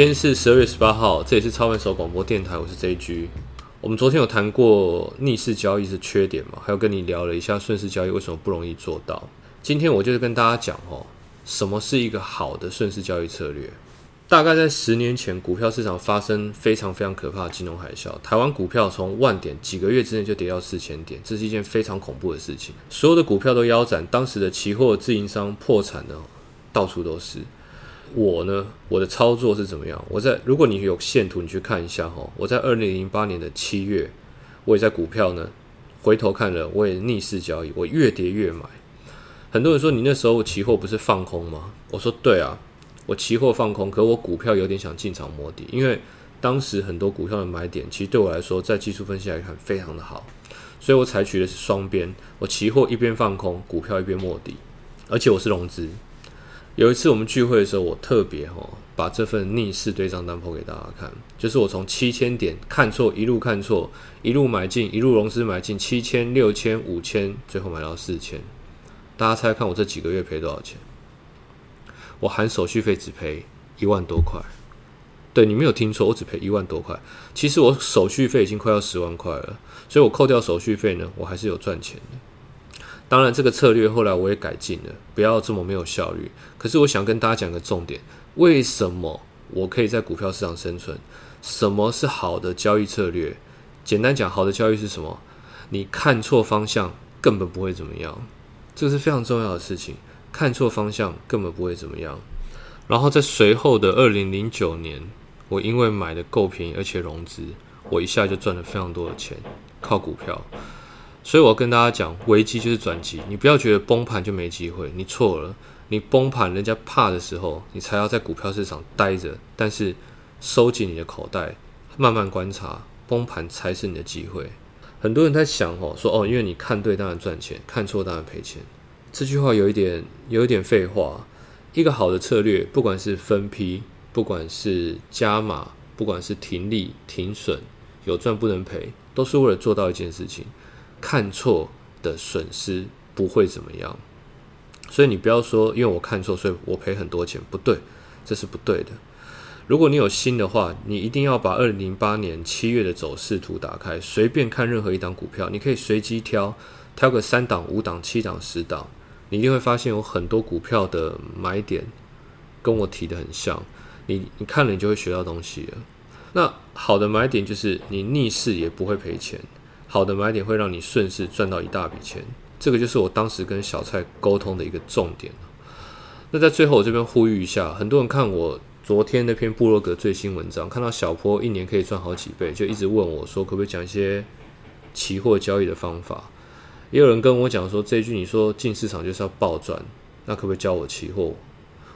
今天是十二月十八号，这也是超慢手广播电台，我是 JG。我们昨天有谈过逆势交易是缺点嘛，还有跟你聊了一下顺势交易为什么不容易做到。今天我就是跟大家讲哦，什么是一个好的顺势交易策略。大概在十年前，股票市场发生非常非常可怕的金融海啸，台湾股票从万点几个月之内就跌到四千点，这是一件非常恐怖的事情。所有的股票都腰斩，当时的期货自营商破产的到处都是。我呢，我的操作是怎么样？我在如果你有线图，你去看一下哈。我在二零零八年的七月，我也在股票呢，回头看了，我也逆势交易，我越跌越买。很多人说你那时候期货不是放空吗？我说对啊。我期货放空，可我股票有点想进场摸底，因为当时很多股票的买点，其实对我来说，在技术分析来看非常的好，所以我采取的是双边，我期货一边放空，股票一边摸底，而且我是融资。有一次我们聚会的时候，我特别哈把这份逆势对账单抛给大家看，就是我从七千点看错，一路看错，一路买进，一路融资买进，七千、六千、五千，最后买到四千。大家猜看我这几个月赔多少钱？我含手续费只赔一万多块，对你没有听错，我只赔一万多块。其实我手续费已经快要十万块了，所以我扣掉手续费呢，我还是有赚钱的。当然，这个策略后来我也改进了，不要这么没有效率。可是我想跟大家讲个重点：为什么我可以在股票市场生存？什么是好的交易策略？简单讲，好的交易是什么？你看错方向根本不会怎么样，这个是非常重要的事情。看错方向根本不会怎么样。然后在随后的二零零九年，我因为买的够便宜，而且融资，我一下就赚了非常多的钱，靠股票。所以我要跟大家讲，危机就是转机，你不要觉得崩盘就没机会，你错了。你崩盘，人家怕的时候，你才要在股票市场待着，但是收紧你的口袋，慢慢观察，崩盘才是你的机会。很多人在想哦，说哦，因为你看对当然赚钱，看错当然赔钱。这句话有一点有一点废话。一个好的策略，不管是分批，不管是加码，不管是停利停损，有赚不能赔，都是为了做到一件事情：看错的损失不会怎么样。所以你不要说，因为我看错，所以我赔很多钱，不对，这是不对的。如果你有心的话，你一定要把二零零八年七月的走势图打开，随便看任何一档股票，你可以随机挑，挑个三档、五档、七档、十档。你一定会发现有很多股票的买点跟我提的很像，你你看了你就会学到东西了。那好的买点就是你逆势也不会赔钱，好的买点会让你顺势赚到一大笔钱。这个就是我当时跟小蔡沟通的一个重点。那在最后我这边呼吁一下，很多人看我昨天那篇布洛格最新文章，看到小坡一年可以赚好几倍，就一直问我说可不可以讲一些期货交易的方法。也有人跟我讲说，这句你说进市场就是要暴赚，那可不可以教我期货？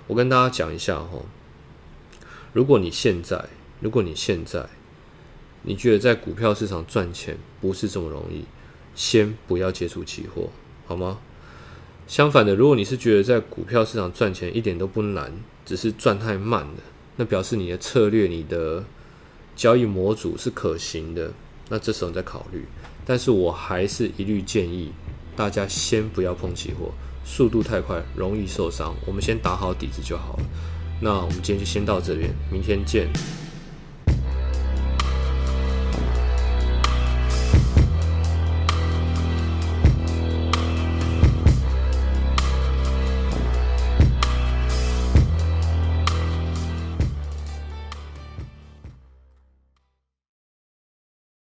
我跟大家讲一下哈，如果你现在，如果你现在，你觉得在股票市场赚钱不是这么容易，先不要接触期货，好吗？相反的，如果你是觉得在股票市场赚钱一点都不难，只是赚太慢了，那表示你的策略、你的交易模组是可行的，那这时候你再考虑。但是我还是一律建议大家先不要碰期货，速度太快容易受伤。我们先打好底子就好了。那我们今天就先到这边，明天见。